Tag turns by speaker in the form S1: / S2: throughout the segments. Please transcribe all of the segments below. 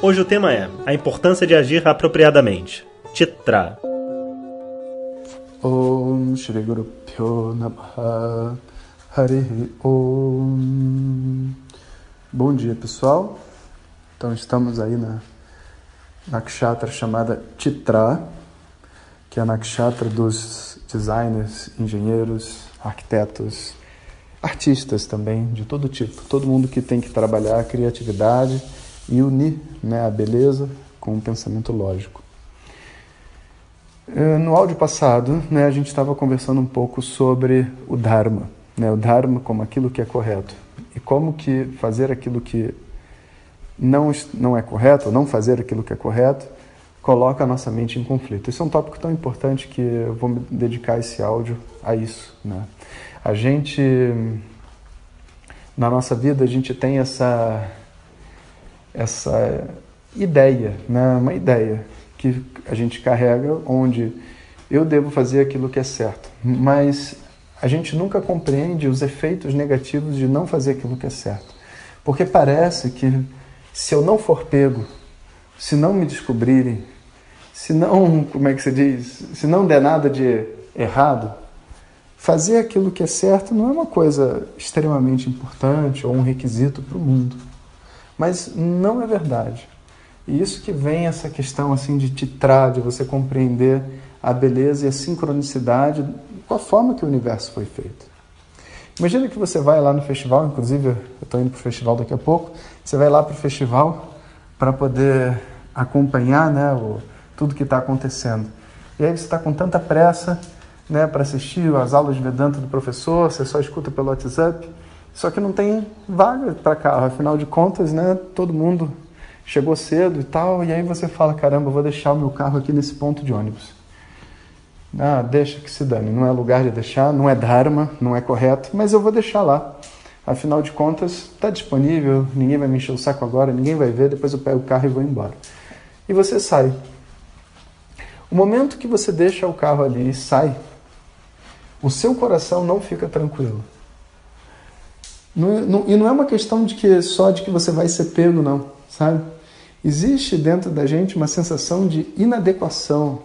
S1: Hoje o tema é a importância de agir apropriadamente. Titra.
S2: Om Shri Guru Pyo Namaha Hari Om Bom dia pessoal, então estamos aí na nakshatra chamada Titra, que é a nakshatra dos designers, engenheiros, arquitetos, artistas também, de todo tipo, todo mundo que tem que trabalhar a criatividade e unir né, a beleza com o pensamento lógico. Eh, no áudio passado, né, a gente estava conversando um pouco sobre o Dharma, né, o Dharma como aquilo que é correto e como que fazer aquilo que não, não é correto, ou não fazer aquilo que é correto, coloca a nossa mente em conflito. Esse é um tópico tão importante que eu vou me dedicar esse áudio a isso. Né? A gente, na nossa vida, a gente tem essa essa ideia, né? uma ideia que a gente carrega onde eu devo fazer aquilo que é certo, mas a gente nunca compreende os efeitos negativos de não fazer aquilo que é certo. Porque parece que se eu não for pego, se não me descobrirem, se não, como é que se diz, se não der nada de errado, fazer aquilo que é certo não é uma coisa extremamente importante ou um requisito para o mundo. Mas não é verdade. E isso que vem essa questão assim de titrar, de você compreender a beleza e a sincronicidade com a forma que o universo foi feito. Imagina que você vai lá no festival, inclusive eu estou indo para o festival daqui a pouco, você vai lá para o festival para poder acompanhar né, o, tudo que está acontecendo. E aí você está com tanta pressa né, para assistir as aulas de Vedanta do professor, você só escuta pelo WhatsApp, só que não tem vaga para carro, afinal de contas, né, todo mundo chegou cedo e tal, e aí você fala, caramba, vou deixar o meu carro aqui nesse ponto de ônibus. Ah, deixa que se dane, não é lugar de deixar, não é dharma, não é correto, mas eu vou deixar lá. Afinal de contas, está disponível, ninguém vai me encher o saco agora, ninguém vai ver, depois eu pego o carro e vou embora. E você sai. O momento que você deixa o carro ali e sai, o seu coração não fica tranquilo. Não, não, e não é uma questão de que só de que você vai ser pego, não, sabe? Existe dentro da gente uma sensação de inadequação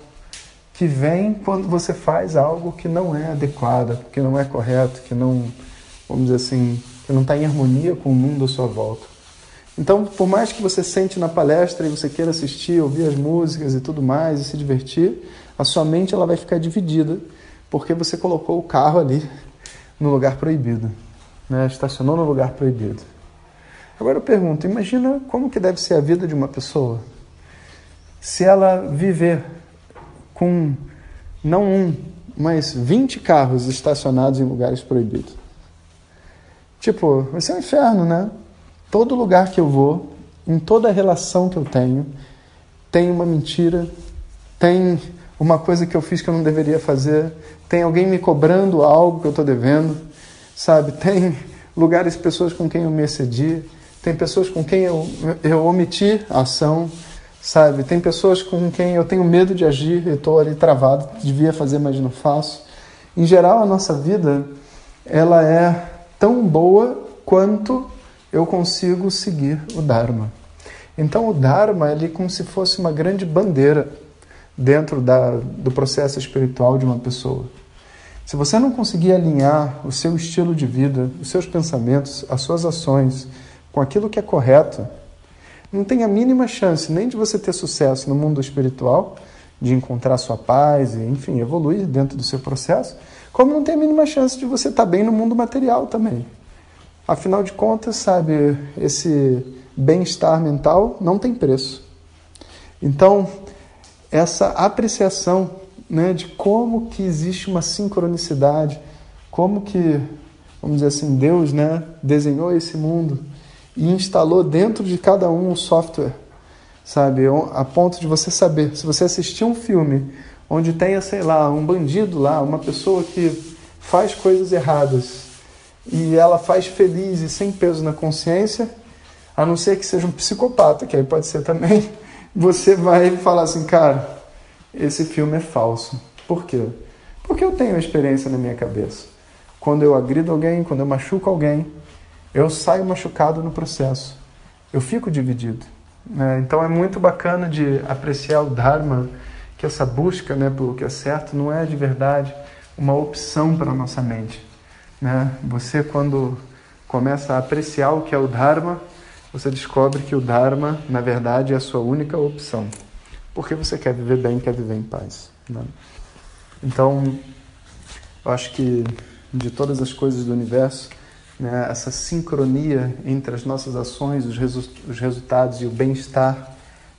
S2: que vem quando você faz algo que não é adequado, que não é correto, que não, vamos dizer assim, que não está em harmonia com o mundo à sua volta. Então, por mais que você sente na palestra e você queira assistir, ouvir as músicas e tudo mais e se divertir, a sua mente ela vai ficar dividida porque você colocou o carro ali no lugar proibido né, estacionou no lugar proibido. Agora eu pergunto, imagina como que deve ser a vida de uma pessoa se ela viver com não um, mas 20 carros estacionados em lugares proibidos. Tipo, vai ser um inferno, né? Todo lugar que eu vou, em toda relação que eu tenho, tem uma mentira, tem uma coisa que eu fiz que eu não deveria fazer, tem alguém me cobrando algo que eu estou devendo, sabe? Tem lugares, pessoas com quem eu me excedi, tem pessoas com quem eu, eu omiti a ação, sabe? Tem pessoas com quem eu tenho medo de agir e estou ali travado, devia fazer, mas não faço. Em geral, a nossa vida, ela é tão boa quanto eu consigo seguir o Dharma. Então, o Dharma é como se fosse uma grande bandeira dentro da, do processo espiritual de uma pessoa. Se você não conseguir alinhar o seu estilo de vida, os seus pensamentos, as suas ações com aquilo que é correto, não tem a mínima chance nem de você ter sucesso no mundo espiritual, de encontrar sua paz e, enfim, evoluir dentro do seu processo, como não tem a mínima chance de você estar bem no mundo material também. Afinal de contas, sabe, esse bem-estar mental não tem preço. Então, essa apreciação né, de como que existe uma sincronicidade, como que, vamos dizer assim, Deus né, desenhou esse mundo e instalou dentro de cada um um software sabe? A ponto de você saber, se você assistir um filme onde tenha, sei lá, um bandido lá, uma pessoa que faz coisas erradas e ela faz feliz e sem peso na consciência, a não ser que seja um psicopata, que aí pode ser também, você vai falar assim, cara, esse filme é falso. Por quê? Porque eu tenho experiência na minha cabeça. Quando eu agrido alguém, quando eu machuco alguém, eu saio machucado no processo. Eu fico dividido. Né? Então é muito bacana de apreciar o Dharma, que essa busca né, pelo que é certo não é de verdade uma opção para a nossa mente. Né? Você, quando começa a apreciar o que é o Dharma, você descobre que o Dharma, na verdade, é a sua única opção. Porque você quer viver bem, quer viver em paz. Né? Então, eu acho que de todas as coisas do universo, né, essa sincronia entre as nossas ações, os, resu os resultados e o bem-estar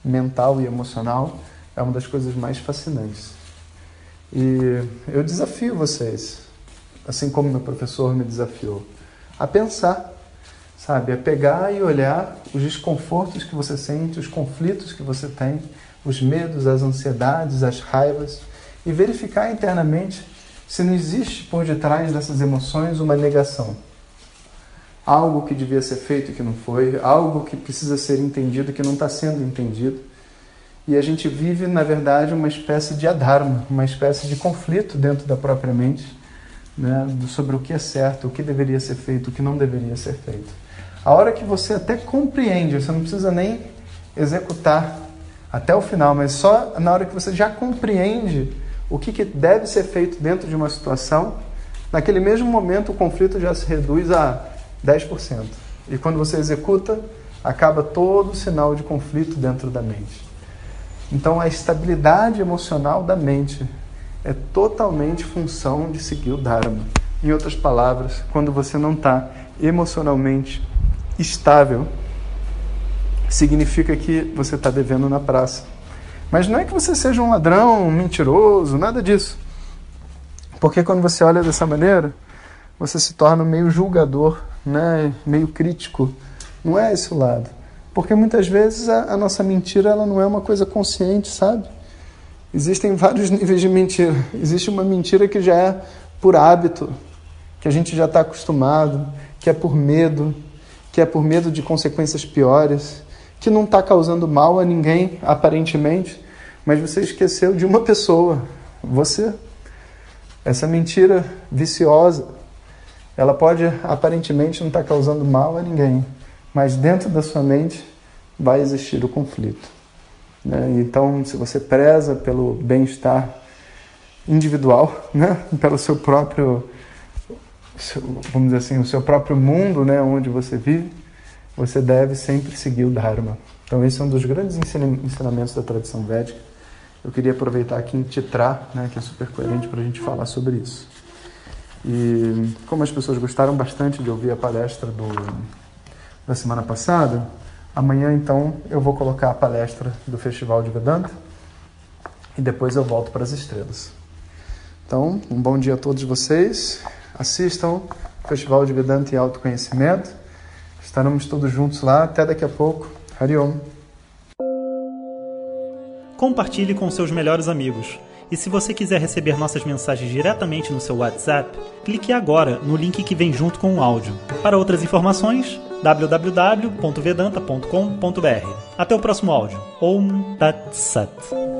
S2: mental e emocional é uma das coisas mais fascinantes. E eu desafio vocês, assim como meu professor me desafiou, a pensar, sabe? A pegar e olhar os desconfortos que você sente, os conflitos que você tem, os medos, as ansiedades, as raivas e verificar internamente se não existe por detrás dessas emoções uma negação. Algo que devia ser feito que não foi, algo que precisa ser entendido que não está sendo entendido. E a gente vive, na verdade, uma espécie de adharma, uma espécie de conflito dentro da própria mente, né, sobre o que é certo, o que deveria ser feito, o que não deveria ser feito. A hora que você até compreende, você não precisa nem executar até o final, mas só na hora que você já compreende o que, que deve ser feito dentro de uma situação, naquele mesmo momento o conflito já se reduz a 10%. E quando você executa, acaba todo o sinal de conflito dentro da mente. Então a estabilidade emocional da mente é totalmente função de seguir o Dharma. Em outras palavras, quando você não está emocionalmente estável, significa que você está devendo na praça. Mas não é que você seja um ladrão, um mentiroso, nada disso. Porque quando você olha dessa maneira, você se torna meio julgador, né? meio crítico. Não é esse o lado. Porque muitas vezes a, a nossa mentira ela não é uma coisa consciente, sabe? Existem vários níveis de mentira. Existe uma mentira que já é por hábito, que a gente já está acostumado, que é por medo, que é por medo de consequências piores, que não está causando mal a ninguém, aparentemente, mas você esqueceu de uma pessoa, você. Essa mentira viciosa, ela pode aparentemente não estar tá causando mal a ninguém, mas dentro da sua mente vai existir o conflito. Né? Então, se você preza pelo bem-estar individual, né? pelo seu próprio, vamos dizer assim, o seu próprio mundo, né? onde você vive, você deve sempre seguir o Dharma. Então, esse é um dos grandes ensinamentos da tradição védica. Eu queria aproveitar aqui em Titrar, né, que é super coerente para a gente falar sobre isso. E como as pessoas gostaram bastante de ouvir a palestra do, da semana passada, amanhã então eu vou colocar a palestra do Festival de Vedanta e depois eu volto para as estrelas. Então, um bom dia a todos vocês. Assistam Festival de Vedanta e Autoconhecimento. Estaremos todos juntos lá. Até daqui a pouco. Hariom.
S1: Compartilhe com seus melhores amigos. E se você quiser receber nossas mensagens diretamente no seu WhatsApp, clique agora no link que vem junto com o áudio. Para outras informações, www.vedanta.com.br. Até o próximo áudio. Om Tat Sat.